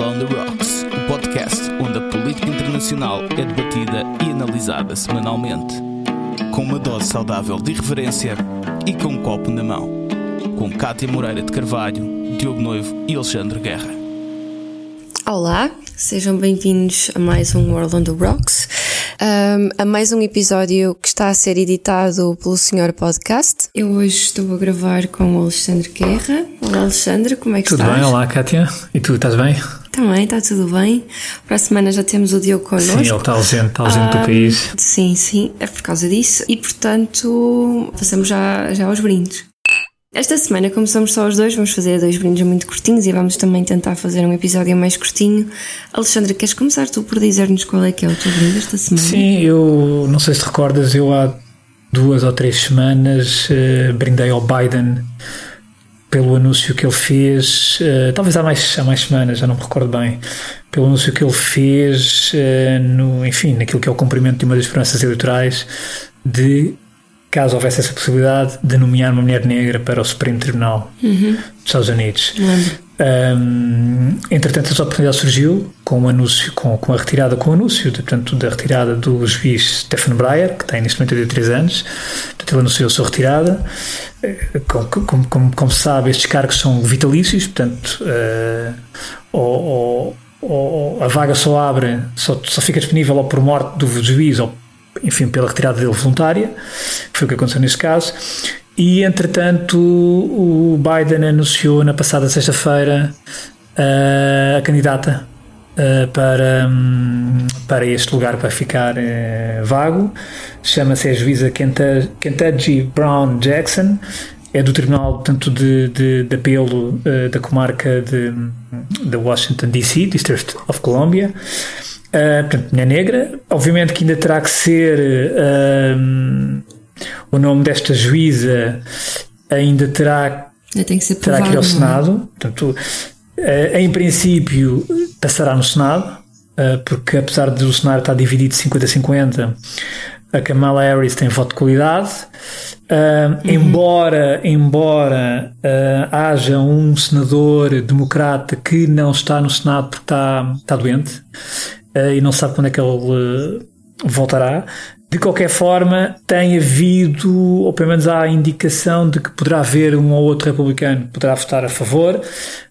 World on the Rocks, o podcast onde a política internacional é debatida e analisada semanalmente. Com uma dose saudável de irreverência e com um copo na mão. Com Cátia Moreira de Carvalho, Diogo Noivo e Alexandre Guerra. Olá, sejam bem-vindos a mais um World on the Rocks, um, a mais um episódio que está a ser editado pelo Senhor Podcast. Eu hoje estou a gravar com o Alexandre Guerra. Olá, Alexandre, como é que tudo estás? Tudo bem, olá, Kátia. E tu, estás bem? Também, está tudo bem. Para a semana já temos o Diogo connosco. Sim, ele está ausente, está ausente do país. Sim, sim, é por causa disso. E portanto, passamos já, já aos brindes. Esta semana, como somos só os dois, vamos fazer dois brindes muito curtinhos e vamos também tentar fazer um episódio mais curtinho. Alexandra, queres começar tu por dizer-nos qual é que é o teu brinde esta semana? Sim, eu não sei se te recordas, eu há duas ou três semanas uh, brindei ao Biden pelo anúncio que ele fez, uh, talvez há mais, há mais semanas, já não me recordo bem, pelo anúncio que ele fez, uh, no, enfim, naquilo que é o cumprimento de uma das promessas eleitorais de caso houvesse essa possibilidade de nomear uma mulher negra para o Supremo Tribunal uhum. dos Estados Unidos. Um, entretanto, essa oportunidade surgiu com o anúncio, com, com a retirada, com o anúncio, de, portanto, da retirada do juiz Stephen Breyer, que tem neste momento 83 anos. Portanto, ele anunciou a sua retirada. Como, como, como, como se sabe, estes cargos são vitalícios, portanto, uh, ou, ou, ou, a vaga só abre, só, só fica disponível ou por morte do juiz ou enfim, pela retirada dele voluntária, que foi o que aconteceu neste caso. E, entretanto, o Biden anunciou na passada sexta-feira uh, a candidata uh, para, um, para este lugar para ficar uh, vago. Chama-se a juíza Kentucky Brown Jackson. É do Tribunal portanto, de, de, de Apelo da comarca de, de Washington, D.C., District of Columbia. Uh, portanto, mulher negra. Obviamente que ainda terá que ser uh, o nome desta juíza ainda terá, que, terá que ir ao é? Senado. Portanto, uh, em princípio passará no Senado, porque apesar de o Senado estar dividido 50-50, a Kamala Harris tem voto de qualidade. Uh, uhum. Embora, embora haja um senador democrata que não está no Senado porque está, está doente, uh, e não sabe quando é que ele uh, voltará. De qualquer forma, tem havido, ou pelo menos há a indicação de que poderá haver um ou outro republicano que poderá votar a favor,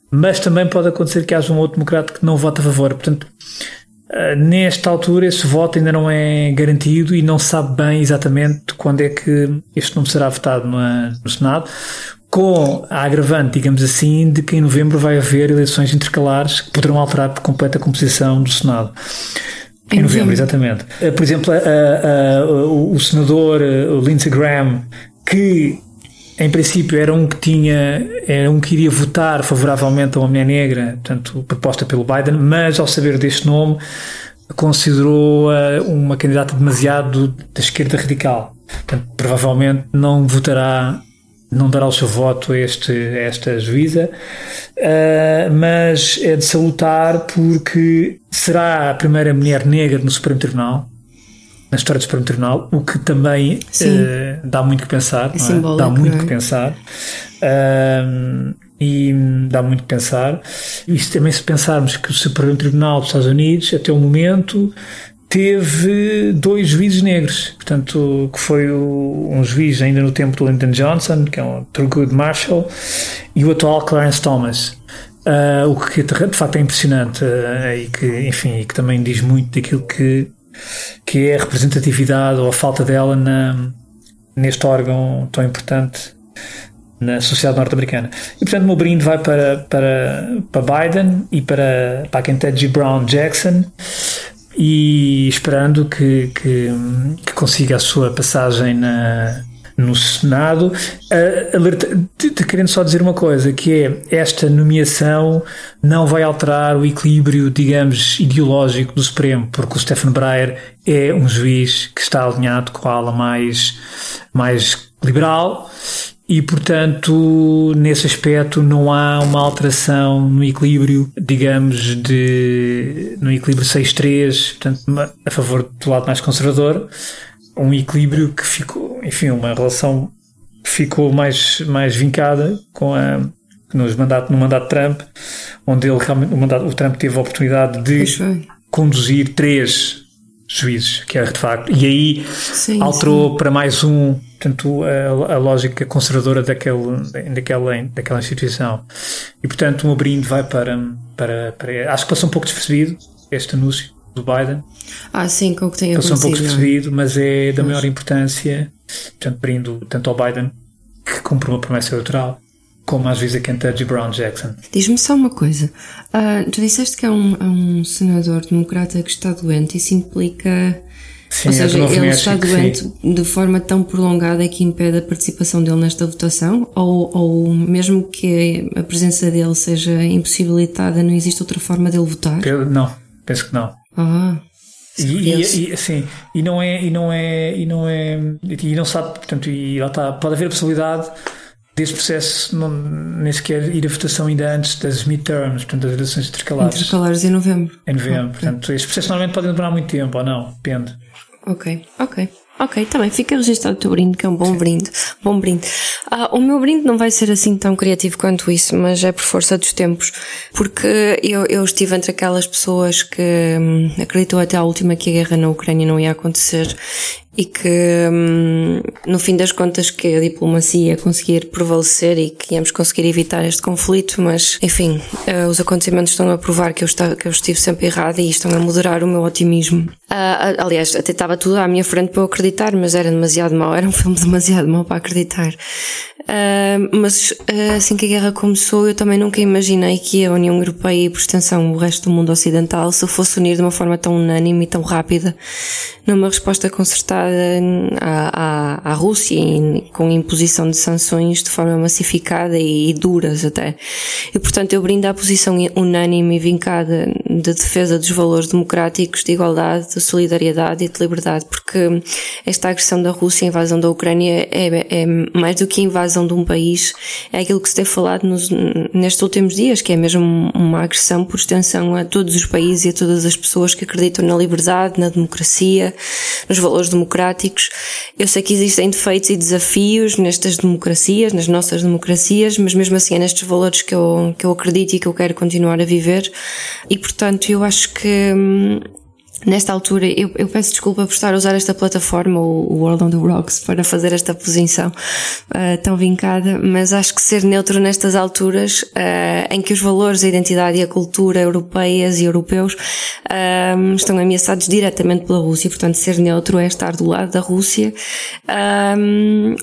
mas também pode acontecer que haja um outro democrata que não vote a favor. Portanto, uh, nesta altura, esse voto ainda não é garantido e não sabe bem exatamente quando é que este nome será votado no, no Senado com a agravante, digamos assim, de que em novembro vai haver eleições intercalares que poderão alterar por completo a composição do Senado. Em novembro, exatamente. Eh, por exemplo, a, a, a, o senador eh, Lindsey Graham, que em princípio era um que tinha, era um que iria votar favoravelmente a uma mulher negra, portanto, proposta pelo Biden, mas ao saber deste nome considerou uma candidata demasiado da esquerda radical. Portanto, provavelmente não votará não dará o seu voto a, este, a esta juíza, uh, mas é de salutar porque será a primeira mulher negra no Supremo Tribunal, na história do Supremo Tribunal, o que também uh, dá muito que pensar, é é? dá muito é? que pensar. Uh, e dá muito que pensar. E também se pensarmos que o Supremo Tribunal dos Estados Unidos, até o momento, teve dois juízes negros, portanto, que foi o, um juiz ainda no tempo do Lyndon Johnson, que é o Thurgood Marshall, e o atual Clarence Thomas. Uh, o que de facto é impressionante uh, e que, enfim, e que também diz muito daquilo que, que é a representatividade ou a falta dela na, neste órgão tão importante na sociedade norte-americana. E portanto o meu brinde vai para, para, para Biden e para, para a Kentucky Brown Jackson e esperando que, que, que consiga a sua passagem na, no Senado, uh, alerta, querendo só dizer uma coisa, que é esta nomeação não vai alterar o equilíbrio, digamos, ideológico do Supremo, porque o Stephen Breyer é um juiz que está alinhado com a ala mais, mais liberal e, portanto, nesse aspecto não há uma alteração no equilíbrio, digamos, de no equilíbrio 6-3, portanto, a favor do lado mais conservador, um equilíbrio que ficou, enfim, uma relação que ficou mais, mais vincada com a, nos mandato, no mandato de Trump, onde ele realmente, o, mandato, o Trump teve a oportunidade de conduzir três juízes, que era de facto, e aí sim, alterou sim. para mais um, portanto, a, a, lógica conservadora daquele, daquela, daquela instituição. E portanto, o brinde vai para, para, para. Acho que passou um pouco despercebido este anúncio do Biden. Ah, sim, com o que tem Passou um pouco é? despercebido, mas é da maior importância. Portanto, brindo tanto ao Biden, que cumpre uma promessa eleitoral, como às vezes a Kentucky Brown Jackson. Diz-me só uma coisa. Uh, tu disseste que é um, é um senador democrata que está doente, isso implica. Sim, Ou seja, ele está doente sim. de forma tão prolongada que impede a participação dele nesta votação? Ou, ou mesmo que a presença dele seja impossibilitada, não existe outra forma dele votar? Não, penso que não. Ah. E, e, e, sim, e não é, e não é, e não é, e não sabe, portanto, e lá está, pode haver a possibilidade desse processo não, nem sequer ir à votação ainda antes das midterms, portanto, das eleições intercalares. Intercalares em novembro. Em novembro, portanto, estes processos normalmente podem demorar muito tempo, ou não, depende. Ok, ok. Ok, também fica registado o teu brinde, que é um bom Sim. brinde. Bom brinde. Ah, o meu brinde não vai ser assim tão criativo quanto isso, mas é por força dos tempos. Porque eu, eu estive entre aquelas pessoas que hum, acreditou até à última que a guerra na Ucrânia não ia acontecer e que hum, no fim das contas que a diplomacia ia conseguir prevalecer e que íamos conseguir evitar este conflito, mas enfim, uh, os acontecimentos estão a provar que eu, está, que eu estive sempre errada e estão a moderar o meu otimismo. Uh, aliás, até estava tudo à minha frente para eu acreditar, mas era demasiado mau, era um filme demasiado mau para acreditar. Uh, mas uh, assim que a guerra começou, eu também nunca imaginei que a União Europeia e, por extensão, o resto do mundo ocidental se fosse unir de uma forma tão unânime e tão rápida numa resposta concertada à, à, à Rússia e com imposição de sanções de forma massificada e, e duras até. E, portanto, eu brindo à posição unânime e vincada de defesa dos valores democráticos, de igualdade, de solidariedade e de liberdade, porque esta agressão da Rússia, a invasão da Ucrânia, é, é mais do que a invasão de um país, é aquilo que se tem falado nos, nestes últimos dias, que é mesmo uma agressão por extensão a todos os países e a todas as pessoas que acreditam na liberdade, na democracia, nos valores democráticos. Eu sei que existem defeitos e desafios nestas democracias, nas nossas democracias, mas mesmo assim é nestes valores que eu, que eu acredito e que eu quero continuar a viver. E portanto, eu acho que hum, Nesta altura, eu, eu, peço desculpa por estar a usar esta plataforma, o World on the Rocks, para fazer esta posição uh, tão vincada, mas acho que ser neutro nestas alturas, uh, em que os valores, a identidade e a cultura europeias e europeus uh, estão ameaçados diretamente pela Rússia, portanto, ser neutro é estar do lado da Rússia,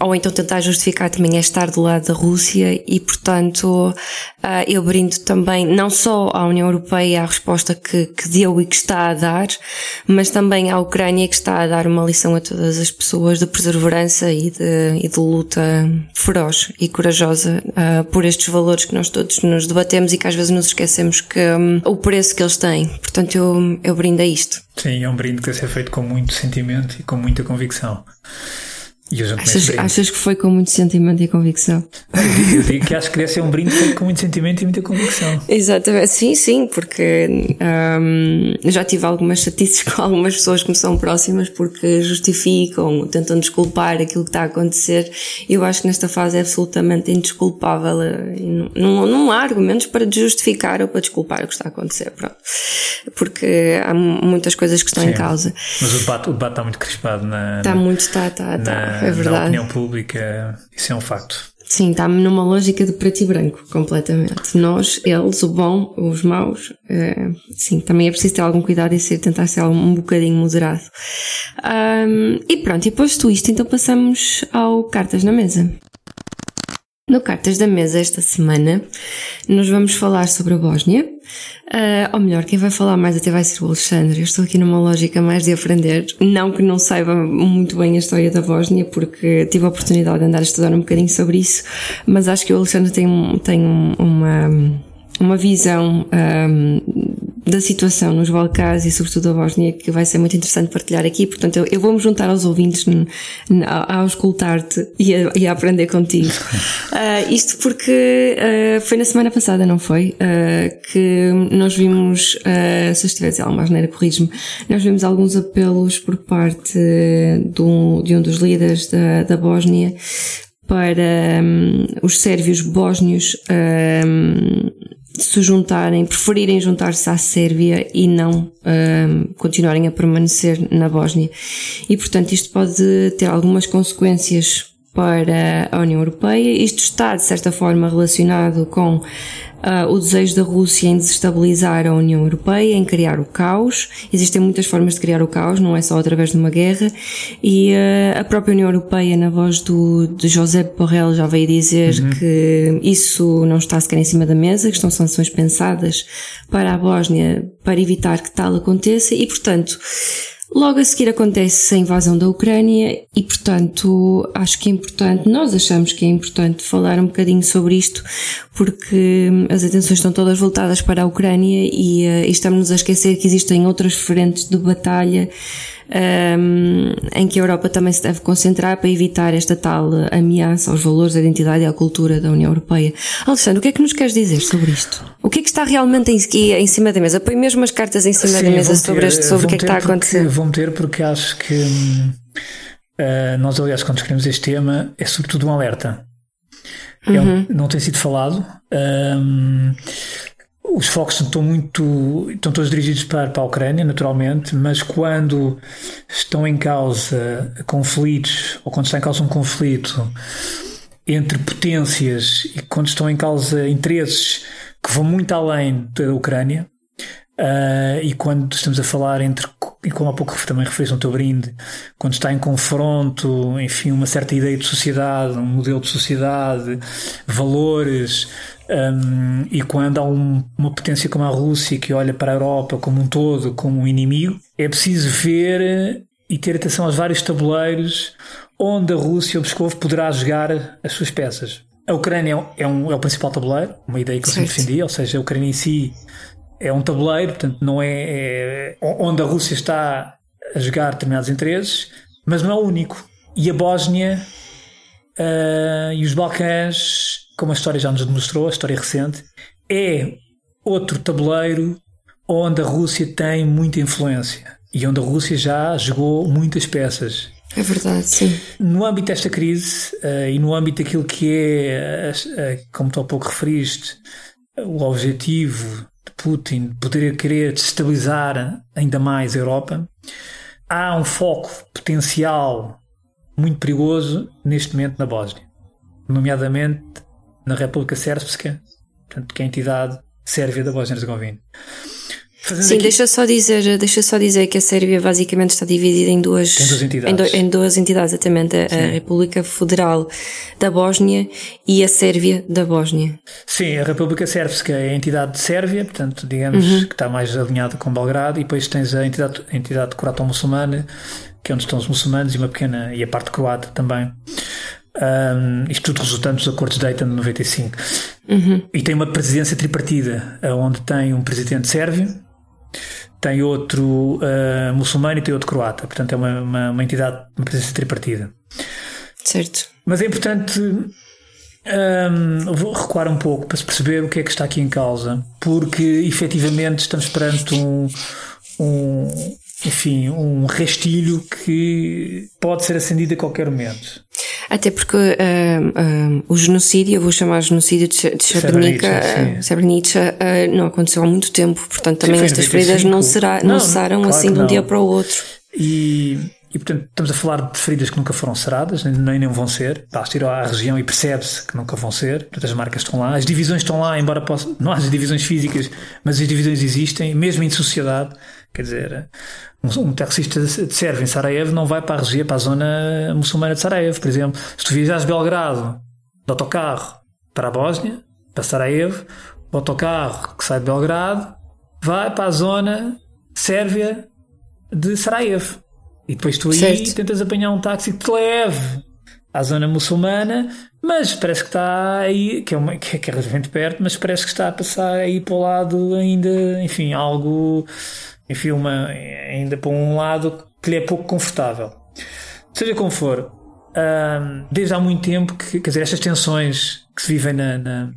ou então tentar justificar também é estar do lado da Rússia, e portanto, eu brindo também não só à União Europeia a resposta que, que deu e que está a dar, mas também à Ucrânia que está a dar uma lição a todas as pessoas de perseverança e de, e de luta feroz e corajosa uh, por estes valores que nós todos nos debatemos e que às vezes nos esquecemos que um, o preço que eles têm. Portanto, eu, eu brindo a isto. Sim, é um brinde que deve ser feito com muito sentimento e com muita convicção. E eu achas, achas que foi com muito sentimento e convicção? Eu digo, que acho que deve ser um brinde feito com muito sentimento e muita convicção. Exatamente, sim, sim, porque um, já tive algumas chatices com algumas pessoas que me são próximas porque justificam, tentam desculpar aquilo que está a acontecer. Eu acho que nesta fase é absolutamente indesculpável. Não, não há argumentos para justificar ou para desculpar o que está a acontecer, pronto. Porque há muitas coisas que estão sim, em causa. Mas o debate, o debate está muito crispado na. Está muito, está, está, está é verdade. da opinião pública, isso é um facto. Sim, está numa lógica de preto e branco, completamente. Nós, eles, o bom, os maus, é, sim, também é preciso ter algum cuidado e ser, tentar ser um bocadinho moderado. Um, e pronto, e posto isto, então passamos ao Cartas na Mesa. No Cartas da Mesa esta semana, nós vamos falar sobre a Bósnia, uh, ou melhor, quem vai falar mais até vai ser o Alexandre. Eu estou aqui numa lógica mais de aprender, não que não saiba muito bem a história da Bósnia, porque tive a oportunidade de andar a estudar um bocadinho sobre isso, mas acho que o Alexandre tem, tem uma, uma visão um, da situação nos Balcãs e sobretudo a Bósnia que vai ser muito interessante partilhar aqui. Portanto, eu, eu vou-me juntar aos ouvintes a, auscultar-te e, e, a aprender contigo. Uh, isto porque uh, foi na semana passada, não foi? Uh, que nós vimos, se eu dizer alguma maneira, corrijo-me, nós vimos alguns apelos por parte do, de um dos líderes da, da Bósnia para um, os sérvios bósnios um, se juntarem, preferirem juntar-se à Sérvia e não um, continuarem a permanecer na Bósnia. E portanto isto pode ter algumas consequências para a União Europeia. Isto está, de certa forma, relacionado com uh, o desejo da Rússia em desestabilizar a União Europeia, em criar o caos. Existem muitas formas de criar o caos, não é só através de uma guerra. E uh, a própria União Europeia, na voz do, de José Borrell, já veio dizer uhum. que isso não está sequer em cima da mesa, que estão sanções pensadas para a Bósnia para evitar que tal aconteça e, portanto, Logo a seguir acontece a invasão da Ucrânia e, portanto, acho que é importante, nós achamos que é importante falar um bocadinho sobre isto, porque as atenções estão todas voltadas para a Ucrânia e, uh, e estamos a esquecer que existem outras frentes de batalha um, em que a Europa também se deve concentrar para evitar esta tal ameaça aos valores, à identidade e à cultura da União Europeia. Alexandre, o que é que nos queres dizer sobre isto? O que é que está realmente em, em cima da mesa? Põe mesmo as cartas em cima Sim, da mesa sobre, ter, este, sobre o que é que está a acontecer. Vou meter porque acho que uh, nós, aliás, quando escrevemos este tema, é sobretudo um alerta. É uhum. não tem sido falado. Um, os focos estão muito estão todos dirigidos para, para a Ucrânia, naturalmente, mas quando estão em causa conflitos, ou quando está em causa um conflito entre potências e quando estão em causa interesses que vão muito além da Ucrânia, uh, e quando estamos a falar entre, e como há pouco também referiste no teu brinde, quando está em confronto, enfim, uma certa ideia de sociedade, um modelo de sociedade, valores, um, e quando há um, uma potência como a Rússia que olha para a Europa como um todo, como um inimigo, é preciso ver e ter atenção aos vários tabuleiros onde a Rússia ou Moscou poderá jogar as suas peças. A Ucrânia é, um, é o principal tabuleiro, uma ideia que eu sempre defendi, ou seja, a Ucrânia em si é um tabuleiro, portanto, não é, é onde a Rússia está a jogar determinados interesses, mas não é o único. E a Bósnia uh, e os Balcãs como a história já nos demonstrou, a história recente, é outro tabuleiro onde a Rússia tem muita influência e onde a Rússia já jogou muitas peças. É verdade, sim. No âmbito desta crise uh, e no âmbito daquilo que é, uh, como tu há pouco referiste, o objetivo de Putin poder querer destabilizar ainda mais a Europa, há um foco potencial muito perigoso neste momento na Bósnia, nomeadamente na República Sérvia, portanto, que é a entidade sérvia da Bósnia-Herzegovina. Sim, aqui... deixa só dizer, deixa só dizer que a Sérvia basicamente está dividida em duas, em duas entidades, em, do, em duas entidades exatamente, a, a, República Federal da Bósnia e a Sérvia da Bósnia. Sim, a República Sérvia é a entidade de Sérvia, portanto, digamos uhum. que está mais alinhada com Belgrado, e depois tens a entidade, a entidade croato-muçulmana, que é onde estão os muçulmanos e uma pequena, e a parte croata também. Um, isto tudo resultante dos acordos de Dayton de 95. Uhum. E tem uma presidência tripartida, onde tem um presidente sérvio, tem outro uh, muçulmano e tem outro croata. Portanto, é uma, uma, uma, entidade, uma presidência tripartida. Certo. Mas é importante. Um, vou recuar um pouco para se perceber o que é que está aqui em causa, porque efetivamente estamos perante um, um enfim, um restilho que pode ser acendido a qualquer momento. Até porque uh, uh, o genocídio, eu vou chamar genocídio de, de Srebrenica, Srebrenica uh, não aconteceu há muito tempo, portanto também estas feridas não, será, não, não cessaram claro assim de um dia para o outro. E, e portanto estamos a falar de feridas que nunca foram saradas, nem, nem vão ser. Basta ir à região e percebe-se que nunca vão ser. Portanto, as marcas estão lá, as divisões estão lá, embora possa, não haja divisões físicas, mas as divisões existem, mesmo em sociedade. Quer dizer, um, um taxista de Sérvia em Sarajevo não vai para a região, para a zona muçulmana de Sarajevo, por exemplo. Se tu viajas de Belgrado, de autocarro para a Bósnia, para Sarajevo, o autocarro que sai de Belgrado vai para a zona sérvia de Sarajevo. E depois tu aí certo. tentas apanhar um táxi que te leve à zona muçulmana, mas parece que está aí, que é, uma, que é relativamente perto, mas parece que está a passar aí para o lado ainda, enfim, algo enfim, uma, ainda para um lado que lhe é pouco confortável. Seja como for, desde há muito tempo que, quer dizer, estas tensões que se vivem na, na,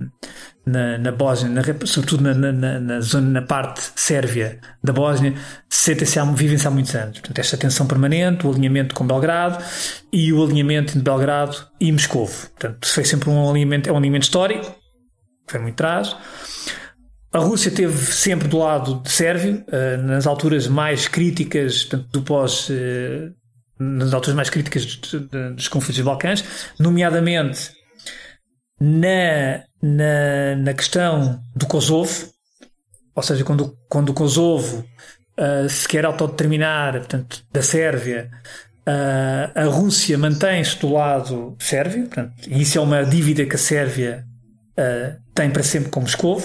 na, na Bósnia, na, sobretudo na, na, na, zona, na parte sérvia da Bósnia, sentem-se vivem-se há muitos anos. Portanto, esta tensão permanente, o alinhamento com Belgrado e o alinhamento entre Belgrado e Moscovo. Portanto, foi sempre um alinhamento, é um alinhamento histórico, foi muito atrás. A Rússia esteve sempre do lado de Sérvio, eh, nas alturas mais críticas do pós eh, nas alturas mais críticas dos conflitos dos Balcãs, nomeadamente na, na, na questão do Kosovo, ou seja, quando, quando o Kosovo uh, se quer autodeterminar, portanto, da Sérvia, uh, a Rússia mantém-se do lado sérvio, portanto, e isso é uma dívida que a Sérvia uh, tem para sempre com Moscou.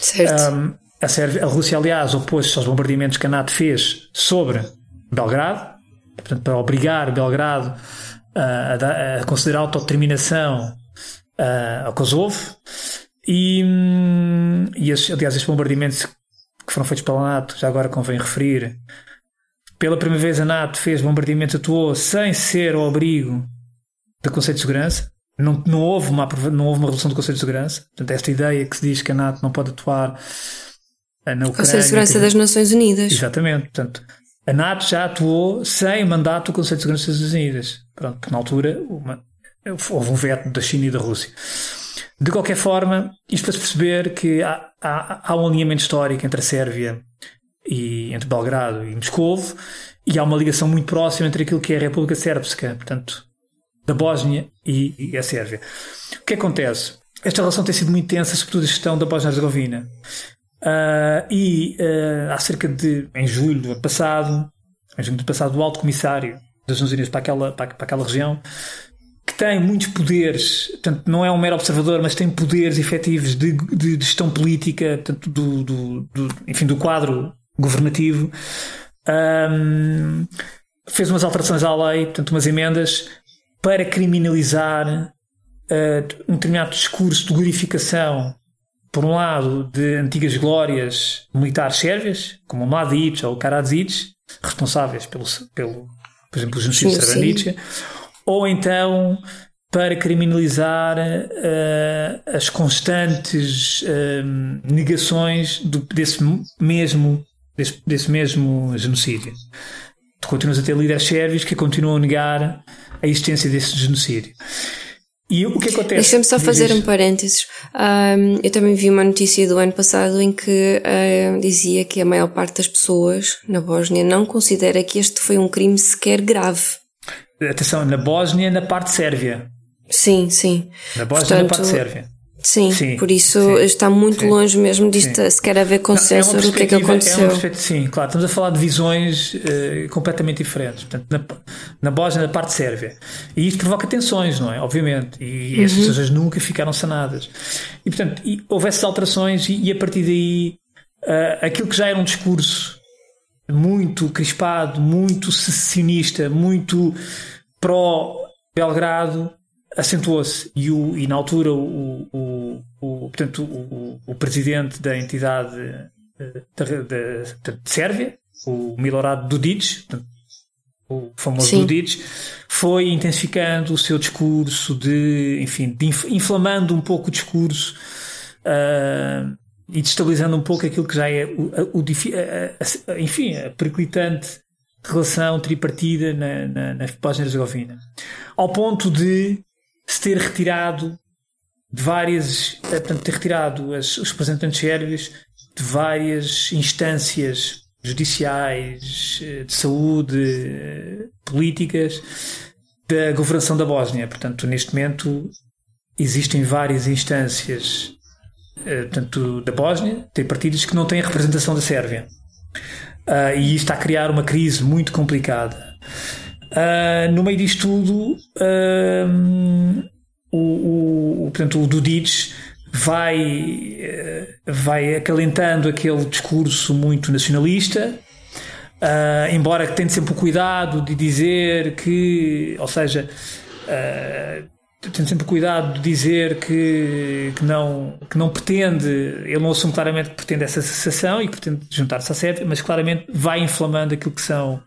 Certo. Um, a, Sérvia, a Rússia, aliás, opôs-se aos bombardeamentos que a NATO fez sobre Belgrado, portanto, para obrigar Belgrado a, a considerar a autodeterminação uh, ao Kosovo. E, hum, e esses, aliás, estes bombardeamentos que foram feitos pela NATO, já agora convém referir, pela primeira vez a NATO fez bombardeamentos, atuou sem ser ao abrigo do Conselho de Segurança. Não, não, houve uma, não houve uma resolução do Conselho de Segurança. Portanto, esta ideia que se diz que a NATO não pode atuar na Ucrânia. Conselho de Segurança das Nações Unidas. Exatamente. Portanto, a NATO já atuou sem mandato do Conselho de Segurança das Nações Unidas. Pronto, porque na altura uma, houve um veto da China e da Rússia. De qualquer forma, isto para se perceber que há, há, há um alinhamento histórico entre a Sérvia e entre Belgrado e Moscou e há uma ligação muito próxima entre aquilo que é a República Sérbska, portanto, da Bósnia e, e a Sérvia. O que acontece? Esta relação tem sido muito tensa, sobretudo a gestão da Bósnia-Herzegovina. Uh, e uh, há cerca de, em julho do ano passado, em julho do passado, o alto comissário das Nações Unidas para aquela, para, para aquela região, que tem muitos poderes, portanto, não é um mero observador, mas tem poderes efetivos de, de, de gestão política, portanto, do, do, do, enfim, do quadro governativo, um, fez umas alterações à lei, portanto, umas emendas, para criminalizar uh, um determinado discurso de glorificação por um lado, de antigas glórias militares sérvias, como o Mladic ou o Karadzic, responsáveis pelo, pelo por exemplo, o genocídio de Srebrenica, ou então para criminalizar uh, as constantes uh, negações do, desse mesmo desse, desse mesmo genocídio. Tu continuas a ter líderes sérvios que continuam a negar a existência desse genocídio. E o que acontece? Deixa-me só fazer um parênteses. Um, eu também vi uma notícia do ano passado em que dizia que a maior parte das pessoas na Bósnia não considera que este foi um crime sequer grave. Atenção, na Bósnia, na parte sérvia. Sim, sim. Na Bósnia, Portanto, na parte sérvia. Sim, sim, por isso sim, está muito sim, longe mesmo disto sequer haver consenso sobre o que é que aconteceu. É sim, claro, estamos a falar de visões uh, completamente diferentes. Portanto, na, na Bósnia, na parte sérvia. E isto provoca tensões, não é? Obviamente. E uhum. essas coisas nunca ficaram sanadas. E, portanto, e, houve essas alterações e, e, a partir daí uh, aquilo que já era um discurso muito crispado, muito secessionista, muito pró-Belgrado acentuou-se e, o, e na altura o, o, o portanto, o, o, presidente da entidade eh, de, de, de Sérvia, o Milorad Dudic, o famoso Sim. Dudic, foi intensificando o seu discurso de, enfim, de inflamando um pouco o discurso uh, e destabilizando um pouco aquilo que já é o, o, a, a, enfim, a periclitante relação tripartida na, na, na Bósnia-Herzegovina. Ao ponto de se ter retirado de várias, eh, portanto, ter retirado as, os representantes sérvios de várias instâncias judiciais, eh, de saúde, eh, políticas da governação da Bósnia. Portanto, neste momento existem várias instâncias portanto, da Bósnia, tem partidos que não têm representação da Sérvia. Uh, e isto está a criar uma crise muito complicada. Uh, no meio disto tudo, uh, o, o, portanto, o Dudic vai, uh, vai acalentando aquele discurso muito nacionalista, embora tenha sempre o cuidado de dizer que, ou seja, tem sempre cuidado de dizer que, que, não, que não pretende, ele não assume claramente que pretende essa associação e que pretende juntar-se à Sérvia, mas claramente vai inflamando aquilo que são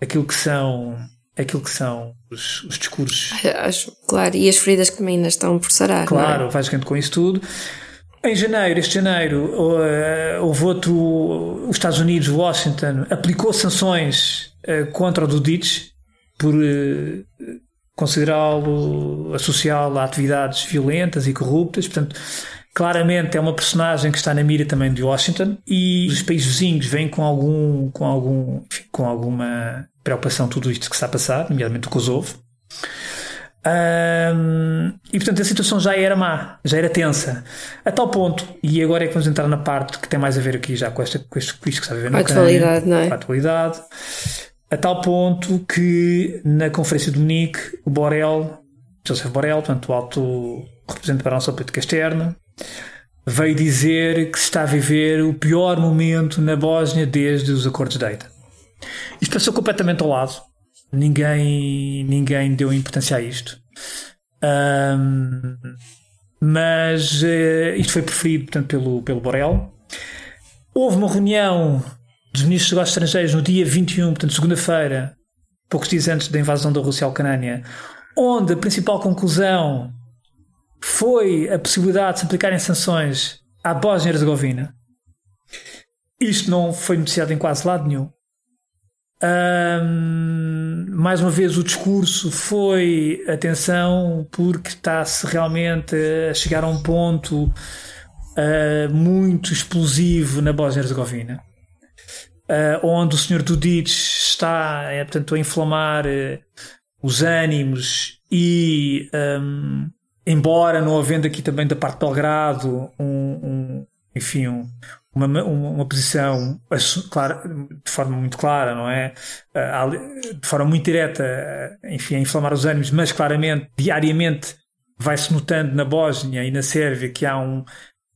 aquilo que são aquilo que são os, os discursos. Acho, claro, e as feridas que também ainda estão por sarar. Claro, é? vai jogando com isso tudo. Em janeiro, este janeiro, houve outro. Os Estados Unidos, Washington, aplicou sanções contra o Dudich por considerá-lo associá-lo a atividades violentas e corruptas. Portanto, claramente é uma personagem que está na mira também de Washington e os países vizinhos vêm com algum, com algum, enfim, com alguma preocupação tudo isto que está a passar, nomeadamente o Kosovo. E portanto a situação já era má, já era tensa, a tal ponto, e agora é que vamos entrar na parte que tem mais a ver aqui já com, esta, com, isto, com isto que está a ver na atualidade, não é? A atualidade, a tal ponto que na Conferência de Munique, o Borrell, Joseph Borrell, portanto, o alto representante para a nossa política externa, veio dizer que se está a viver o pior momento na Bósnia desde os acordos de Dayton. Isto passou completamente ao lado. Ninguém, ninguém deu importância a isto. Um, mas uh, isto foi preferido portanto, pelo, pelo Borrell. Houve uma reunião dos ministros dos negócios estrangeiros no dia 21, portanto, segunda-feira, poucos dias antes da invasão da Rússia à Ucrânia, onde a principal conclusão foi a possibilidade de se aplicarem sanções à Bósnia-Herzegovina. Isto não foi noticiado em quase lado nenhum. Um, mais uma vez o discurso foi atenção porque está-se realmente a chegar a um ponto uh, muito explosivo na Bósnia-Herzegovina uh, onde o Sr. Dudic está é, portanto, a inflamar uh, os ânimos e um, embora não havendo aqui também da parte de Belgrado um, um enfim um, uma, uma posição claro, de forma muito clara, não é? De forma muito direta, enfim, a inflamar os ânimos, mas claramente, diariamente, vai-se notando na Bósnia e na Sérvia que há um.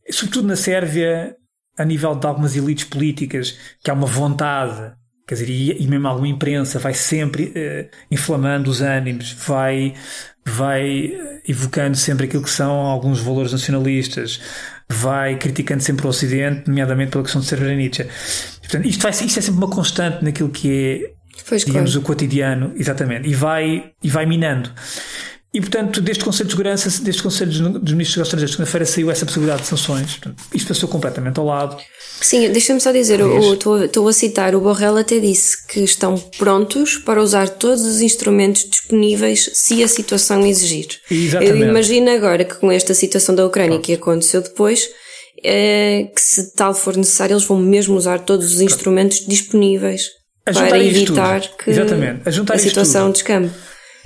Sobretudo na Sérvia, a nível de algumas elites políticas, que há uma vontade, quer dizer, e, e mesmo alguma imprensa vai sempre uh, inflamando os ânimos, vai, vai evocando sempre aquilo que são alguns valores nacionalistas, vai criticando sempre o Ocidente, nomeadamente pela questão de Srebrenica. Portanto, isto, vai, isto é sempre uma constante naquilo que é Pois digamos, claro. o cotidiano, exatamente, e vai, e vai minando. E, portanto, deste Conselho de Segurança, deste Conselho dos Ministros dos Estrangeiros, segunda-feira saiu essa possibilidade de sanções. Isto passou completamente ao lado. Sim, deixa-me só dizer, estou a citar, o Borrell até disse que estão prontos para usar todos os instrumentos disponíveis se a situação exigir. Exatamente. Eu imagino agora que com esta situação da Ucrânia Pronto. que aconteceu depois, é, que se tal for necessário, eles vão mesmo usar todos os instrumentos disponíveis para evitar tudo. que Exatamente. A, a situação descambe.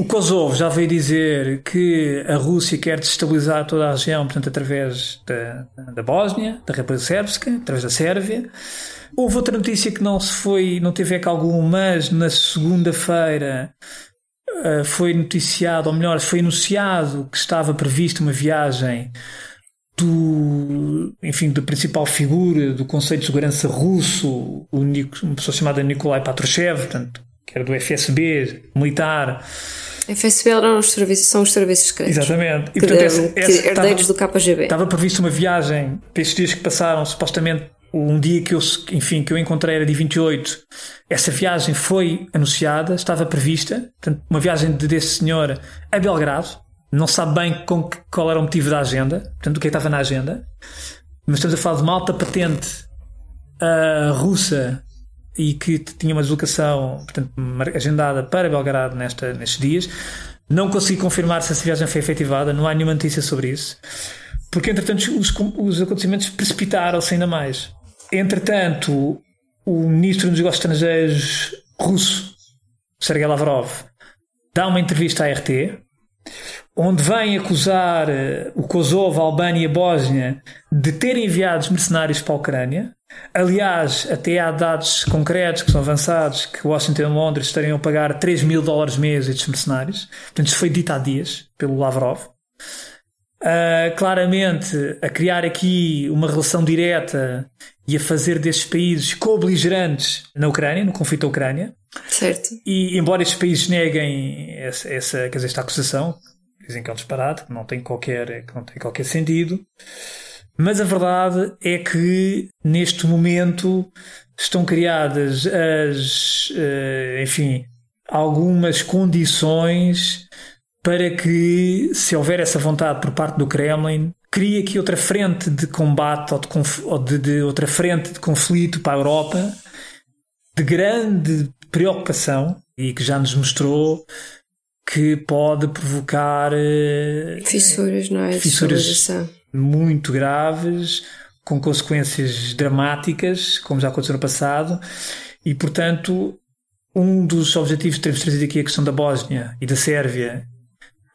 O Kosovo já veio dizer que a Rússia quer desestabilizar toda a região, portanto, através da, da Bósnia, da República Sérbica, através da Sérvia. Houve outra notícia que não se foi, não teve eco algum, mas na segunda-feira uh, foi noticiado, ou melhor, foi anunciado que estava prevista uma viagem do, enfim, da principal figura do Conselho de Segurança russo, uma pessoa chamada Nikolai Patrushev, portanto, que era do FSB militar, FSB eram os serviços, são os serviços secretos. Exatamente. E, portanto, essa, essa, herdeiros estava, do KGB. Estava previsto uma viagem para estes dias que passaram, supostamente um dia que eu, enfim, que eu encontrei era dia 28. Essa viagem foi anunciada, estava prevista, portanto, uma viagem desse senhor a Belgrado. Não sabe bem com que, qual era o motivo da agenda, portanto, o que, é estava na agenda. Mas estamos a falar de uma alta patente uh, russa e que tinha uma deslocação portanto, agendada para Belgrado nesta, nestes dias. Não consegui confirmar se essa viagem foi efetivada, não há nenhuma notícia sobre isso, porque entretanto os, os acontecimentos precipitaram-se ainda mais. Entretanto, o ministro dos Negócios Estrangeiros russo, Sergei Lavrov, dá uma entrevista à RT, onde vem acusar eh, o Kosovo, a Albânia e a Bósnia de terem enviado mercenários para a Ucrânia, Aliás, até há dados concretos que são avançados que Washington e Londres estariam a pagar 3 mil dólares mês a estes mercenários. Portanto, isso foi dito há dias pelo Lavrov. Uh, claramente, a criar aqui uma relação direta e a fazer destes países co-beligerantes na Ucrânia, no conflito da Ucrânia. Certo. E embora estes países neguem essa, essa, dizer, esta acusação, dizem que é um disparate, que não tem qualquer, que não tem qualquer sentido. Mas a verdade é que neste momento estão criadas as, uh, enfim, algumas condições para que, se houver essa vontade por parte do Kremlin, crie aqui outra frente de combate ou, de, ou de, de outra frente de conflito para a Europa de grande preocupação e que já nos mostrou que pode provocar uh, fissuras, não é? Fissuras muito graves, com consequências dramáticas, como já aconteceu no passado, e portanto, um dos objetivos de termos trazido aqui a questão da Bósnia e da Sérvia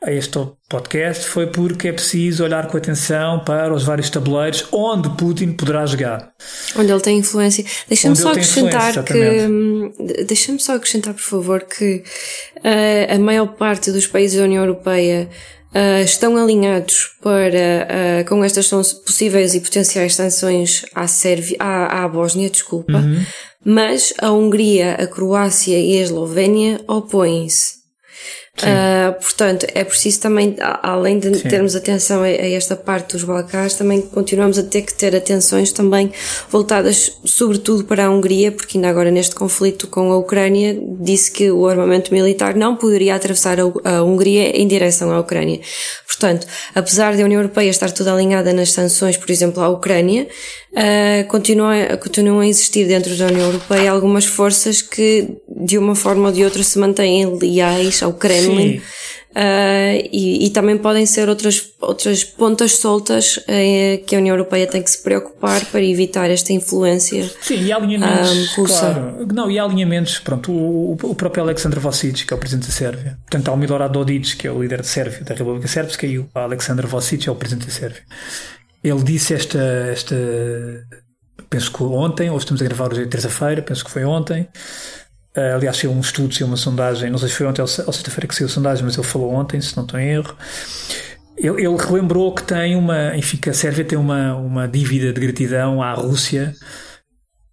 a este podcast foi porque é preciso olhar com atenção para os vários tabuleiros onde Putin poderá jogar. Onde ele tem influência. Deixa-me só acrescentar que. Hum, deixa-me só acrescentar, por favor, que uh, a maior parte dos países da União Europeia uh, estão alinhados para, uh, com estas são possíveis e potenciais sanções à, Sérvia, à, à Bósnia, desculpa, uhum. mas a Hungria, a Croácia e a Eslovénia opõem-se. Uh, portanto, é preciso também, além de Sim. termos atenção a, a, esta parte dos Balcãs, também continuamos a ter que ter atenções também voltadas sobretudo para a Hungria, porque ainda agora neste conflito com a Ucrânia disse que o armamento militar não poderia atravessar a, a Hungria em direção à Ucrânia. Portanto, apesar da União Europeia estar toda alinhada nas sanções, por exemplo, à Ucrânia, uh, continuam, continuam a existir dentro da União Europeia algumas forças que, de uma forma ou de outra, se mantêm leais ao Kremlin. Uh, e, e, também podem ser outras, outras pontas soltas uh, que a União Europeia tem que se preocupar para evitar esta influência. Sim, e alinhamentos, um, claro. Não, e alinhamentos, pronto, o, o próprio Aleksandar Vucic, que é o presidente da Sérvia, portanto Milorad Dodic, que é o líder de Sérvia, da República Sérvia, e o Aleksandar Vucic é o presidente da Sérvia. Ele disse esta, esta penso que ontem, ou estamos a gravar hoje terça-feira, penso que foi ontem, Uh, aliás, saiu um estudo, saiu uma sondagem, não sei se foi ontem ou sexta-feira que saiu a sondagem, mas ele falou ontem, se não estou em erro. Ele, ele relembrou que tem uma, enfim, que a Sérvia tem uma, uma dívida de gratidão à Rússia,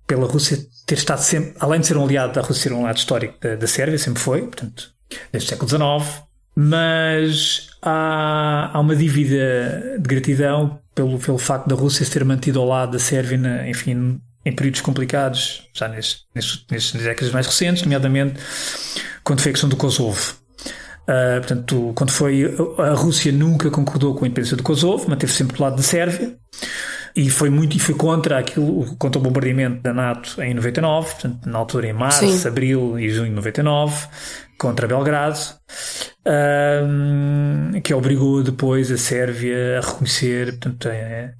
pela Rússia ter estado sempre, além de ser um aliado da Rússia, ser um aliado histórico da, da Sérvia, sempre foi, portanto, desde o século XIX, mas há, há uma dívida de gratidão pelo, pelo facto da Rússia se ter mantido ao lado da Sérvia, na, enfim, em períodos complicados, já nestes, décadas mais recentes, nomeadamente quando foi a questão do Kosovo. Uh, portanto, quando foi a Rússia nunca concordou com a independência do Kosovo, manteve sempre do lado da Sérvia e foi muito e foi contra aquilo, contra o bombardeamento da NATO em 99, portanto, na altura em março, Sim. abril e junho de 99, contra Belgrado, um, que obrigou depois a Sérvia a reconhecer, portanto, é,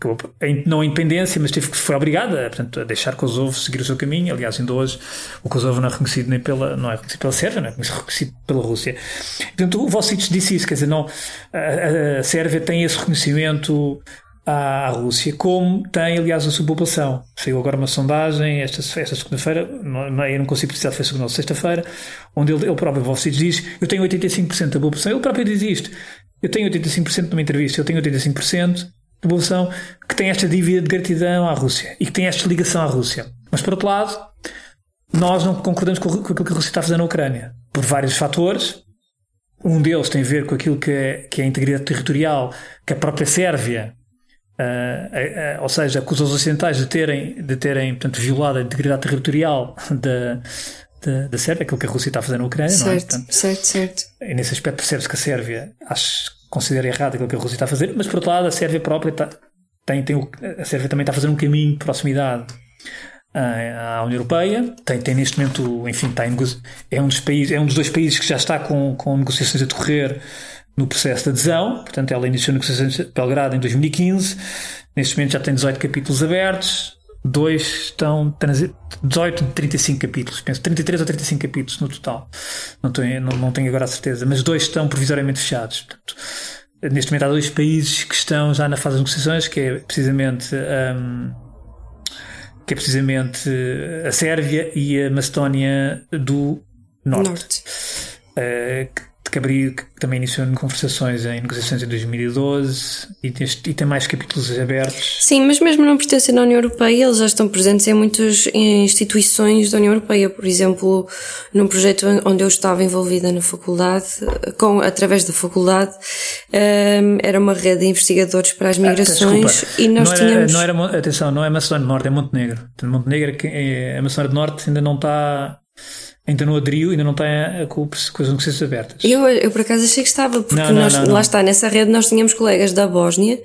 não a independência, mas teve foi obrigada portanto, a deixar Kosovo seguir o seu caminho. Aliás, ainda hoje o Kosovo não é reconhecido nem pela, não é reconhecido pela Sérvia, não é reconhecido pela Rússia. Portanto, o Vocic disse isso, quer dizer, não, a, a Sérvia tem esse reconhecimento à, Rússia, como tem, aliás, a sua população. Saiu agora uma sondagem esta, esta segunda-feira, eu não consigo precisar, foi segunda ou sexta-feira, onde ele, ele próprio, vocês diz, eu tenho 85% da população, ele próprio diz isto, eu tenho 85% numa entrevista, eu tenho 85% da população que tem esta dívida de gratidão à Rússia e que tem esta ligação à Rússia. Mas, por outro lado, nós não concordamos com aquilo que a Rússia está a fazer na Ucrânia, por vários fatores. Um deles tem a ver com aquilo que é, que é a integridade territorial que a própria Sérvia Uh, uh, ou seja, acusam os ocidentais de terem, de terem portanto, violado a integridade territorial da, da, da Sérvia, aquilo que a Rússia está a fazer na Ucrânia. Certo, não é? portanto, certo, certo. E nesse aspecto percebe-se que a Sérvia acho, considera errado aquilo que a Rússia está a fazer, mas por outro lado a Sérvia própria está, tem, tem, a Sérvia também está a fazer um caminho de proximidade à União Europeia, tem, tem neste momento, enfim, está em, é um dos países, é um dos dois países que já está com, com negociações a decorrer no processo de adesão, portanto ela iniciou negociações de Belgrado em 2015, neste momento já tem 18 capítulos abertos, dois estão 18 de 35 capítulos, penso 33 ou 35 capítulos no total, não tenho, não, não tenho agora a certeza, mas dois estão provisoriamente fechados. Portanto, neste momento há dois países que estão já na fase de negociações, que é precisamente um, que é precisamente a Sérvia e a Macedónia do Norte. Norte. Uh, que, abriu, que também iniciou conversações em negociações em 2012 e tem, e tem mais capítulos abertos. Sim, mas mesmo não pertencendo à União Europeia, eles já estão presentes em muitas instituições da União Europeia. Por exemplo, num projeto onde eu estava envolvida na faculdade, com, através da faculdade, um, ehm, era uma rede de investigadores para as ah, migrações ah, e nós não era, tínhamos. Não era, atenção, não é Macedónia do Norte, é Montenegro. Montenegro, é, a Macedónia do Norte ainda não está ainda não aderiu, ainda não tem com, com as negociações abertas. Eu, eu por acaso achei que estava, porque não, não, nós, não, lá está, nessa rede nós tínhamos colegas da Bósnia,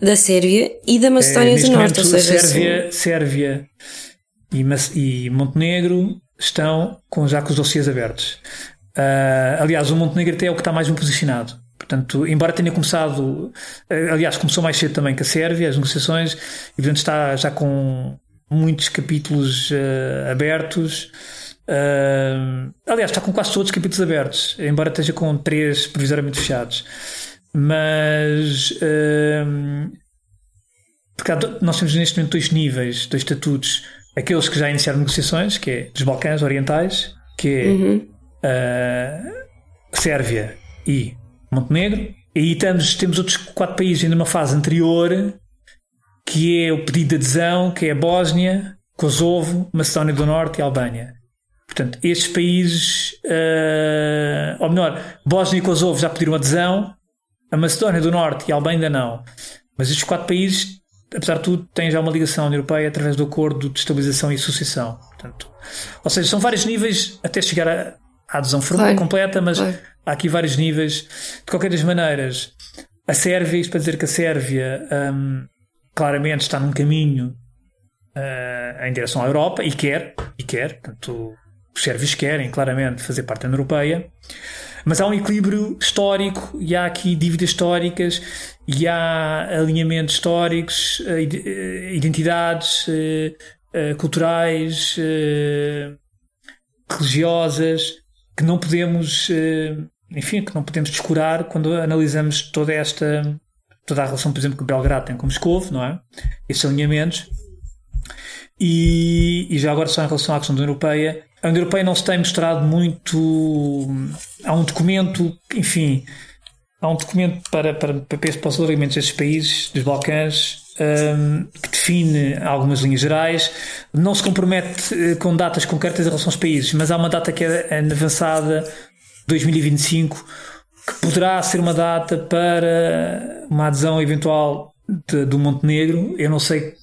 da Sérvia e da Macedónia é, do Norte. Ou seja, Sérvia, assim... Sérvia e, e Montenegro estão com, já com os dossiês abertos. Uh, aliás, o Montenegro até é o que está mais bem posicionado. Portanto, embora tenha começado, uh, aliás, começou mais cedo também que a Sérvia, as negociações, e portanto está já com muitos capítulos uh, abertos. Aliás, está com quase todos os capítulos abertos, embora esteja com três provisoriamente fechados. Mas porque nós temos neste momento dois níveis, dois estatutos aqueles que já iniciaram negociações, que é dos Balcãs Orientais, que é uhum. uh, Sérvia e Montenegro. E aí temos, temos outros quatro países ainda numa fase anterior, que é o pedido de adesão, que é a Bósnia, Kosovo, Macedónia do Norte e Albânia. Portanto, estes países, uh, ou melhor, Bósnia e Kosovo já pediram adesão, a Macedónia do Norte e a Albânia ainda não. Mas estes quatro países apesar de tudo, tem já uma ligação à União Europeia através do acordo de estabilização e associação. Portanto, ou seja, são vários níveis até chegar à, adesão claro. completa, mas claro. há aqui vários níveis. De qualquer das maneiras, a Sérvia, isto para dizer que a Sérvia um, claramente está num caminho uh, em direção à Europa e quer, e quer, portanto, os sérvios querem claramente fazer parte da União Europeia. Mas há um equilíbrio histórico e há aqui dívidas históricas e há alinhamentos históricos, eh, eh, identidades eh, culturais, religiosas, que não podemos, enfim, que não podemos descurar quando analisamos toda esta, toda a relação, por exemplo, que Belgrado tem com Moscou, não é? Esses alinhamentos. E, e já agora só em relação à questão da União Europeia, a União Europeia não se tem mostrado muito. Há um documento, enfim, há um documento para, para, para os alargamentos destes países, dos Balcãs, um, que define algumas linhas gerais, não se compromete eh, com datas concretas em relação aos países, mas há uma data que é avançada, 2025, que poderá ser uma data para uma adesão eventual de, do Montenegro. Eu não sei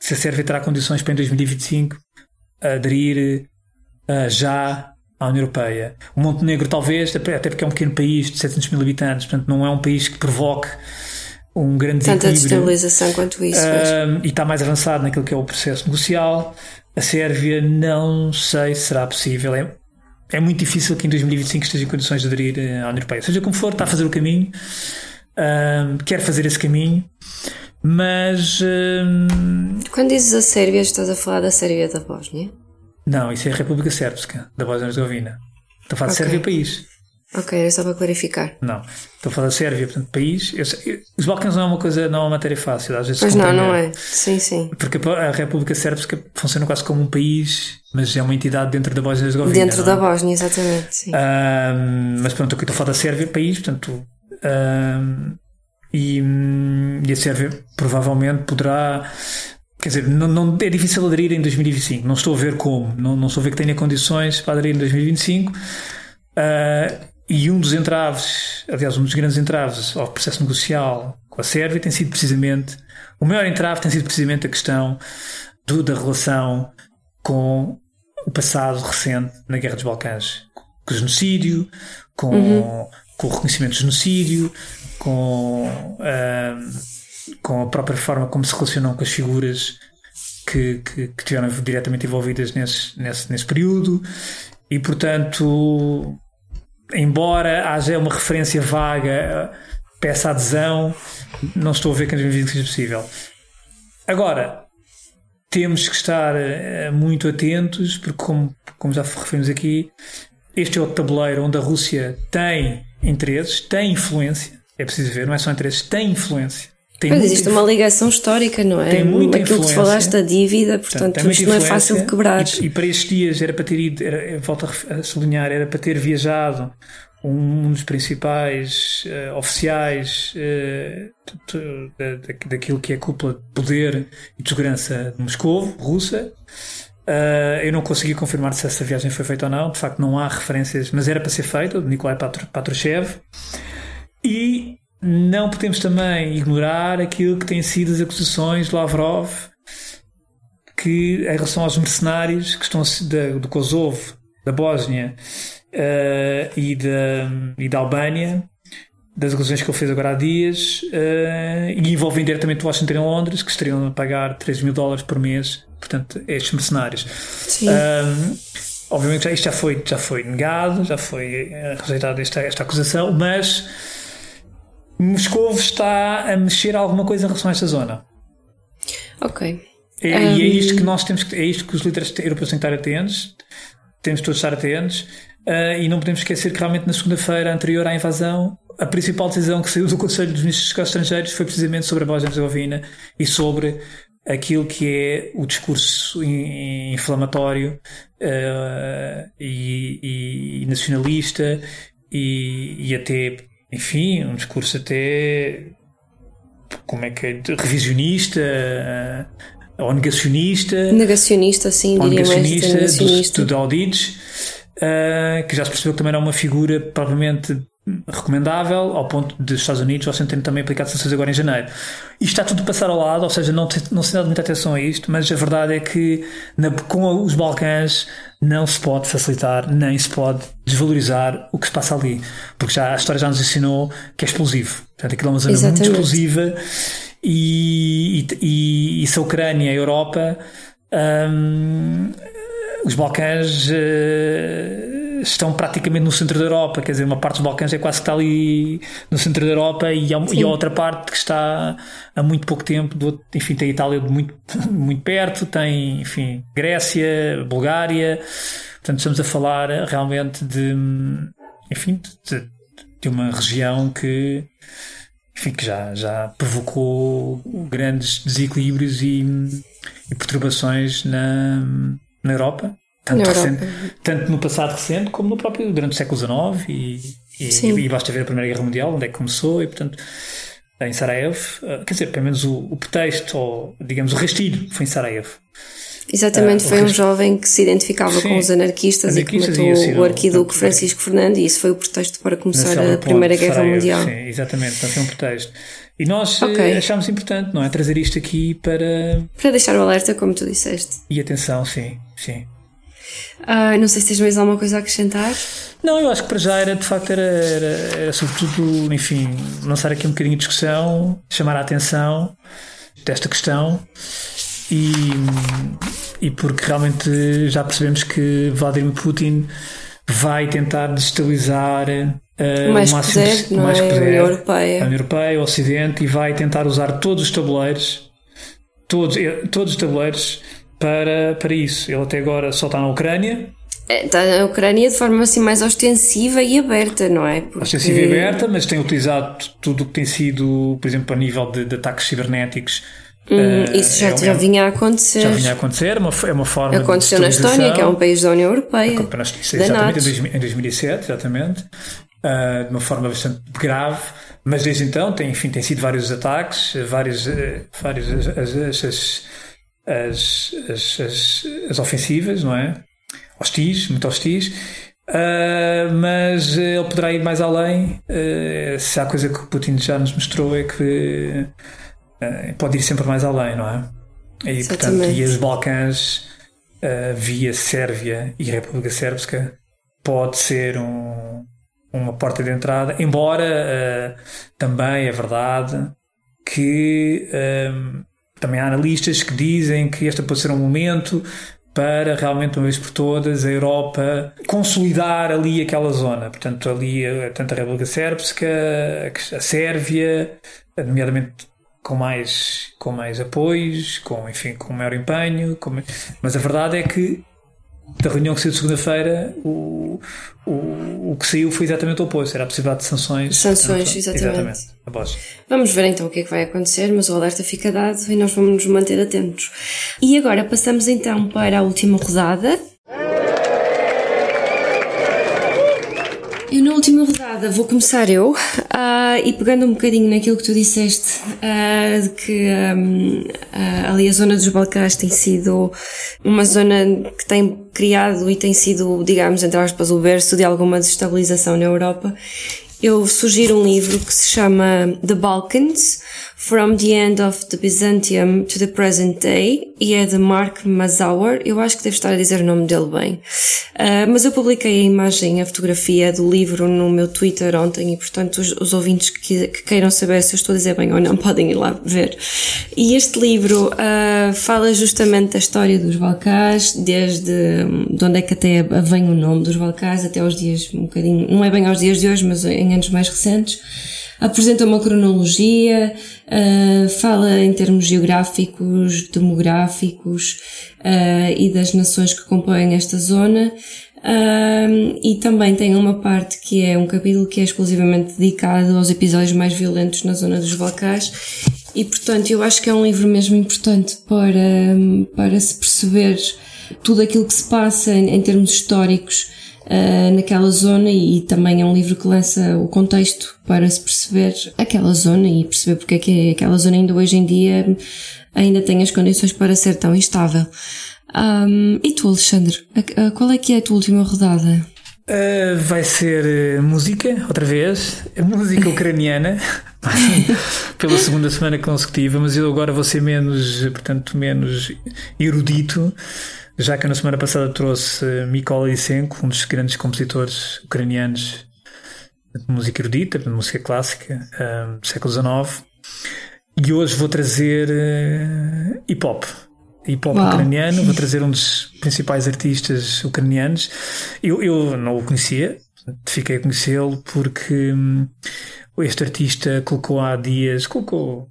se a Sérvia terá condições para em 2025 aderir uh, já à União Europeia. O Montenegro, talvez, até porque é um pequeno país de 700 mil habitantes, portanto, não é um país que provoque um grande Tanta destabilização quanto isso. Uh, e está mais avançado naquilo que é o processo negocial. A Sérvia, não sei se será possível. É, é muito difícil que em 2025 esteja em condições de aderir à União Europeia. Seja como for, está a fazer o caminho, uh, quer fazer esse caminho, mas. Uh, Quando dizes a Sérvia, estás a falar da Sérvia da Bósnia? Não, isso é a República Sérbica, da Bósnia-Herzegovina. Estou a falar de Sérvia, país. Ok, era só para clarificar. Não, estou a falar de Sérvia, portanto, país. Eu, eu, os Balcãs não é uma coisa, não é uma matéria fácil, às vezes. Pois não, não é. Sim, sim. Porque a República Sérbica funciona quase como um país, mas é uma entidade dentro da Bósnia-Herzegovina. Dentro não? da é? Bósnia, exatamente. Sim. Um, mas pronto, aqui estou a falar da Sérvia, país, portanto. Um, e, e a Sérvia provavelmente poderá Quer dizer, não, não, é difícil aderir em 2025. Não estou a ver como. Não, não estou a ver que tenha condições para aderir em 2025. Uh, ah, e um dos entraves, aliás, um dos grandes entraves ao processo negocial com a Sérvia tem sido precisamente. O maior entrave tem sido precisamente a questão do, da relação com o passado recente na Guerra dos Balcãs. Com o genocídio, com, uhum. com o reconhecimento do genocídio, com. Uh, com a própria forma como se relacionam com as figuras que, que, que estiveram diretamente envolvidas nesse, nesse, nesse período. E portanto embora haja uma referência vaga para essa adesão não estou a ver que em 2020 seja possível. Agora temos que estar eh, muito atentos porque como, como já referimos aqui este é o tabuleiro onde a Rússia tem interesses, tem influência é preciso ver, não é só interesses, tem influência tem pois existe uma ligação histórica, não é? Tem muita Aquilo influência. que falaste da dívida, portanto, portanto isto não é fácil de quebrar. E, e, para estes dias era para ter ido, era, volto a sublinhar, era para ter viajado um dos principais uh, oficiais uh, daquilo que é a cúpula de poder e de segurança de Moscou, russa. Uh, eu não consegui confirmar se essa viagem foi feita ou não, de facto não há referências, mas era para ser feita, de Nikolai Patrushev. E não podemos também ignorar aquilo que têm sido as acusações de Lavrov, que em relação aos mercenários que estão da, do Kosovo, da Bósnia uh, e, da, e da Albânia, das declarações que ele fez agora há dias, uh, e envolvem diretamente Washington e Londres, que estariam a pagar 3 mil dólares por mês, portanto, estes mercenários. Sim. Um, obviamente, isto já foi, já foi negado, já foi rejeitada esta, esta acusação, mas Moscou está a mexer alguma coisa em relação a esta zona. Ok. É, um... E é isto que nós temos que, é isto que os líderes europeus têm que estar atentos, temos todos estar atentos, uh, e não podemos esquecer que realmente na segunda-feira anterior à invasão, a principal decisão que saiu do Conselho dos Ministros dos Estrangeiros foi precisamente sobre a Bósnia-Herzegovina e sobre aquilo que é o discurso inflamatório uh, e, e, nacionalista e, e até, enfim, um discurso até como é que é, revisionista ou negacionista. Negacionista, sim, ou negacionista, mais negacionista. Do, do Audides, uh, que já se percebeu que também era uma figura propriamente recomendável, ao ponto dos Estados Unidos, Washington tendo também aplicado sanções agora em janeiro. Isto está tudo a passar ao lado, ou seja, não, não se dá muita atenção a isto, mas a verdade é que na, com os Balcãs não se pode facilitar, nem se pode desvalorizar o que se passa ali, porque já a história já nos ensinou que é explosivo. Portanto, aquilo é uma zona Exatamente. muito explosiva e, e, e se a Ucrânia e a Europa, um, os Balcãs uh, estão praticamente no centro da Europa, quer dizer, uma parte dos Balcãs é quase que está ali no centro da Europa e há, e há outra parte que está há muito pouco tempo, do, enfim, tem a Itália muito, muito perto, tem, enfim, Grécia, Bulgária, portanto estamos a falar realmente de, enfim, de, de uma região que enfim, que já, já provocou grandes desequilíbrios e, e perturbações na, na Europa, tanto, recente, tanto no passado recente como no próprio durante o século XIX e, e, e, basta ver a Primeira Guerra Mundial, onde é que começou, e portanto em Sarajevo, eh, quer dizer, pelo menos o, o pretexto, ou digamos o rastilho, foi em Sarajevo. Exatamente, uh, foi um jovem que se identificava Sim, com os anarquistas, anarquistas e que matou o arquiduque Francisco Fernando e isso foi o pretexto para começar a Primeira Guerra Sarajevo, Mundial. Sim, exatamente, então foi um pretexto. E nós eh, okay. achámos importante, não é? Trazer isto aqui para... Para deixar o alerta, como tu disseste. E atenção, sim, sim. Uh, não sei se tens mais alguma coisa a acrescentar. Não, eu acho que para já era, de facto, era, era, era sobretudo, enfim, lançar aqui um bocadinho de discussão, chamar a atenção desta questão e, e porque realmente já percebemos que Vladimir Putin vai tentar destabilizar uh, mais o máximo poder, de, mais é? poder, a União Europeia. a União Europeia, o Ocidente e vai tentar usar todos os tabuleiros todos, eh, todos os tabuleiros para, para isso. Ele até agora só está na Ucrânia. Está na Ucrânia de forma assim mais ostensiva e aberta, não é? Porque... Ostensiva e aberta, mas tem utilizado tudo o que tem sido, por exemplo, a nível de, de ataques cibernéticos Hum, uh, isso já, é, já vinha a acontecer. Já vinha a acontecer, é uma, é uma forma Aconteceu na Estónia, que é um país da União Europeia. exatamente, em 2007, exatamente. Uh, de uma forma bastante grave, mas desde então tem, enfim, tem sido vários ataques, vários, eh, vários as, as, as, as, as, as ofensivas, não é? Hostis, muito hostis. Uh, mas ele poderá ir mais além. Uh, se há coisa que o Putin já nos mostrou é que uh, pode ir sempre mais além, não é? E, portanto, e os Balcãs, via Sérvia e República Sérbica, pode ser um, uma porta de entrada, embora também é verdade que também há analistas que dizem que este pode ser um momento para realmente, uma vez por todas, a Europa consolidar ali aquela zona. Portanto, ali, eh, tanto a República Sérbica, a Sérvia, nomeadamente com mais, com mais apoios, com, enfim, com maior empenho. Com... Mas a verdade é que da reunião que saiu de segunda-feira, o, o, o que saiu foi exatamente o oposto, era a possibilidade de sanções. Sanções, exatamente. exatamente. Vamos ver então o que é que vai acontecer, mas o alerta fica dado e nós vamos nos manter atentos. E agora passamos então para a última rodada, E na última rodada vou começar eu, uh, e pegando um bocadinho naquilo que tu disseste, uh, de que um, uh, ah, ali a zona dos Balcãs tem sido uma zona que tem criado e tem sido, digamos, entre aspas, o berço de alguma desestabilização na Europa, eu sugiro um livro que se chama The Balkans From the End of the Byzantium to the Present Day e é de Mark Mazauer. Eu acho que devo estar a dizer o nome dele bem. Uh, mas eu publiquei a imagem, a fotografia do livro no meu Twitter ontem e, portanto, os, os ouvintes que, que, queiram saber se eu estou a dizer bem ou não podem ir lá ver. E este livro uh, fala justamente da história dos Balcãs, desde de onde é que até vem o nome dos Balcãs até aos dias um bocadinho, não é bem aos dias de hoje, mas em anos mais recentes apresenta uma cronologia, uh, fala em termos geográficos, demográficos uh, e das nações que compõem esta zona. Uh, e também tem uma parte que é um capítulo que é exclusivamente dedicado aos episódios mais violentos na zona dos Balcãs e portanto eu acho que é um livro mesmo importante para, para se perceber tudo aquilo que se passa em, em termos históricos uh, naquela zona e também é um livro que lança o contexto para se perceber aquela zona e perceber porque é que aquela zona ainda hoje em dia ainda tem as condições para ser tão instável. Um, e tu, Alexandre, qual é que é a tua última rodada? Uh, vai ser uh, música, outra vez, música ucraniana, pela segunda semana consecutiva, mas eu agora vou ser menos, portanto, menos erudito já que na semana passada trouxe Mikola Lysenko, um dos grandes compositores ucranianos de música erudita, de música clássica um, do século XIX, e hoje vou trazer uh, hip hop. Hip hop Uau. ucraniano, vou trazer um dos principais artistas ucranianos. Eu, eu não o conhecia, fiquei a conhecê-lo porque um, este artista colocou há dias, colocou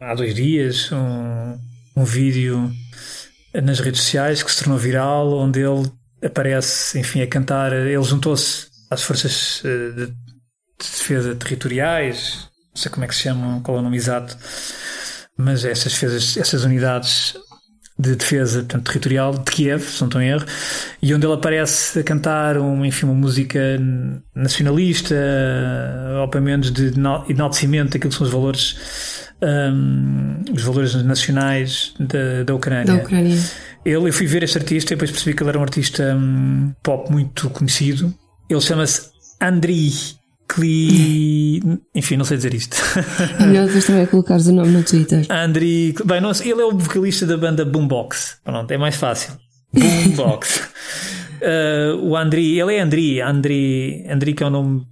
há dois dias um, um vídeo nas redes sociais que se tornou viral, onde ele aparece, enfim, a cantar. Ele juntou-se às forças eh, de defesa territoriais, não sei como é que se chamam, qual é o nome exato, mas essas, defesas, essas unidades de defesa portanto, territorial de Kiev, se não estou em erro, e onde ele aparece a cantar um, enfim, uma música nacionalista, ou pelo menos de enaltecimento daquilo que são os valores um, os valores nacionais da, da Ucrânia. Da Ucrânia. Ele, eu fui ver este artista e depois percebi que ele era um artista um, pop muito conhecido. Ele chama-se Andriy Kli... Enfim, não sei dizer isto. É melhor depois também colocares o nome no Twitter. Andriy... Bem, não, ele é o vocalista da banda Boombox. Pronto, é mais fácil. Boombox. uh, o Andriy... Ele é Andriy. Andriy, Andriy que é um nome,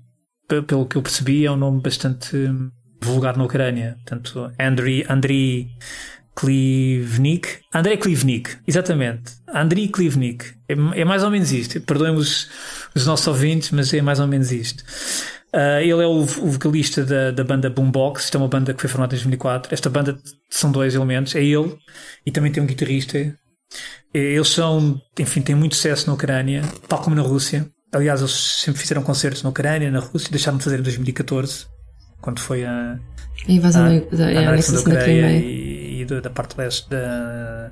pelo que eu percebi, é um nome bastante hum, vulgar na Ucrânia. Portanto, Andriy, Andriy Klivnik. Andrei Klivnik, exatamente. Andriy Klivnik. É, é, mais ou menos isto. Perdoem os, os nossos ouvintes, mas é mais ou menos isto. Uh, ele é o, o vocalista da, da banda Boombox. Isto é uma banda que foi formada em 2004. Esta banda são dois elementos. É ele e também tem um guitarrista. Eles são, enfim, têm muito sucesso na Ucrânia, tal como na Rússia. Aliás, eles sempre fizeram concertos na Ucrânia, na Rússia, deixaram de fazer em 2014 quando foi a, a invasão a, da, a, a da Ucrânia e, e, da parte leste da,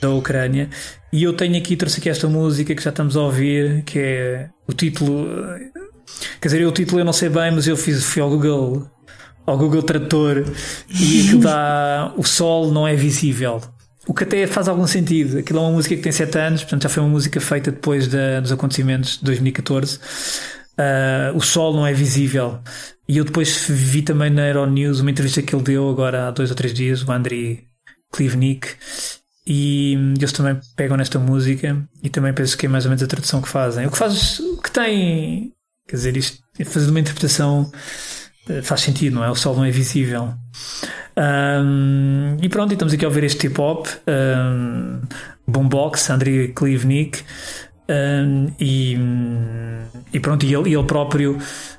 da Ucrânia. E eu tenho aqui, trouxe aqui esta música que já estamos a ouvir, que é o título. Quer dizer, o título eu não sei bem, mas eu fiz, fui ao Google, ao Google Tradutor e aquilo dá O Sol Não É Visível. O que até faz algum sentido. Aquilo é uma música que tem 7 anos, portanto já foi uma música feita depois da, dos acontecimentos de 2014. Uh, o sol não é visível. E eu depois vi também na Euronews uma entrevista que ele deu agora há dois ou três dias, o Andriy Klivnik, e eles também pegam nesta música e também penso que é mais ou menos a tradução que fazem. O que faz, o que tem, quer dizer, isto, fazendo uma interpretação eh, faz sentido, não é? O sol não é visível. Um, e pronto, estamos aqui a ouvir este hip hop, um, Boombox, Andriy Klivnik. Um, e, e, pronto, e ele, ele, próprio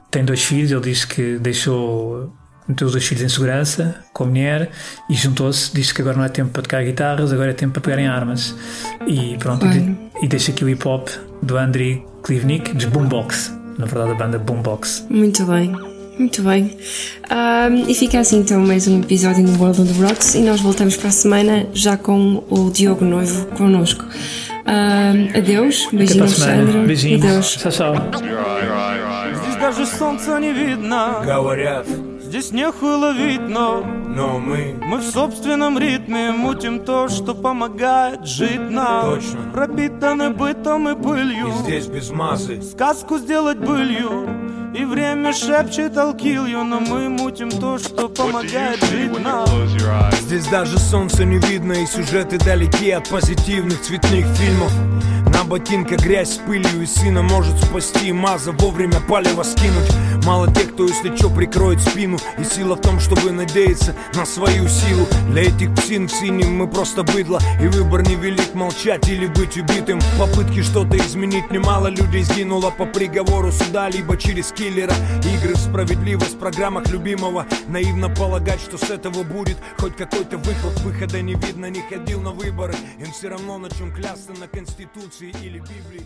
tem dois filhos. Ele disse que deixou meteu os dois filhos em segurança com a mulher e juntou-se. Disse que agora não é tempo para tocar guitarras, agora é tempo para pegarem armas. E pronto, e, e, deixa aqui o hip hop do Andriy Klivnik, de Boombox, na verdade, a banda Boombox. Muito bem. Muito bem. Um, e fica assim então mais um episódio no World of the Rocks e nós voltamos para a semana já com o Diogo Noivo connosco. Um, adeus, beijinho Alexandre. Beijinhos. Adeus. Tchau, tchau. Даже солнца не видно. Говорят, здесь нехуй ловить, но Но мы Мы в собственном ритме мутим то, что помогает жить нам. Точно. Пропитаны бытом и пылью. И здесь без мазы. Сказку сделать былью И время шепчет you Но мы мутим то, что помогает жить нам. Здесь даже солнца не видно И сюжеты далеки от позитивных цветных фильмов. На ботинках грязь с пылью и сына может спасти Маза вовремя палево скинуть. Мало тех, кто если чё прикроет спину. И сила в том, чтобы надеяться на свою силу. Для этих псин в синем мы просто быдло. И выбор не велик молчать или быть убитым. Попытки что-то изменить немало людей сгинуло По приговору суда, либо через киллера. Игры в справедливость в программах любимого. Наивно полагать, что с этого будет Хоть какой-то выход, выхода не видно Не ходил на выборы, им все равно на чем клясться На Конституции или Библии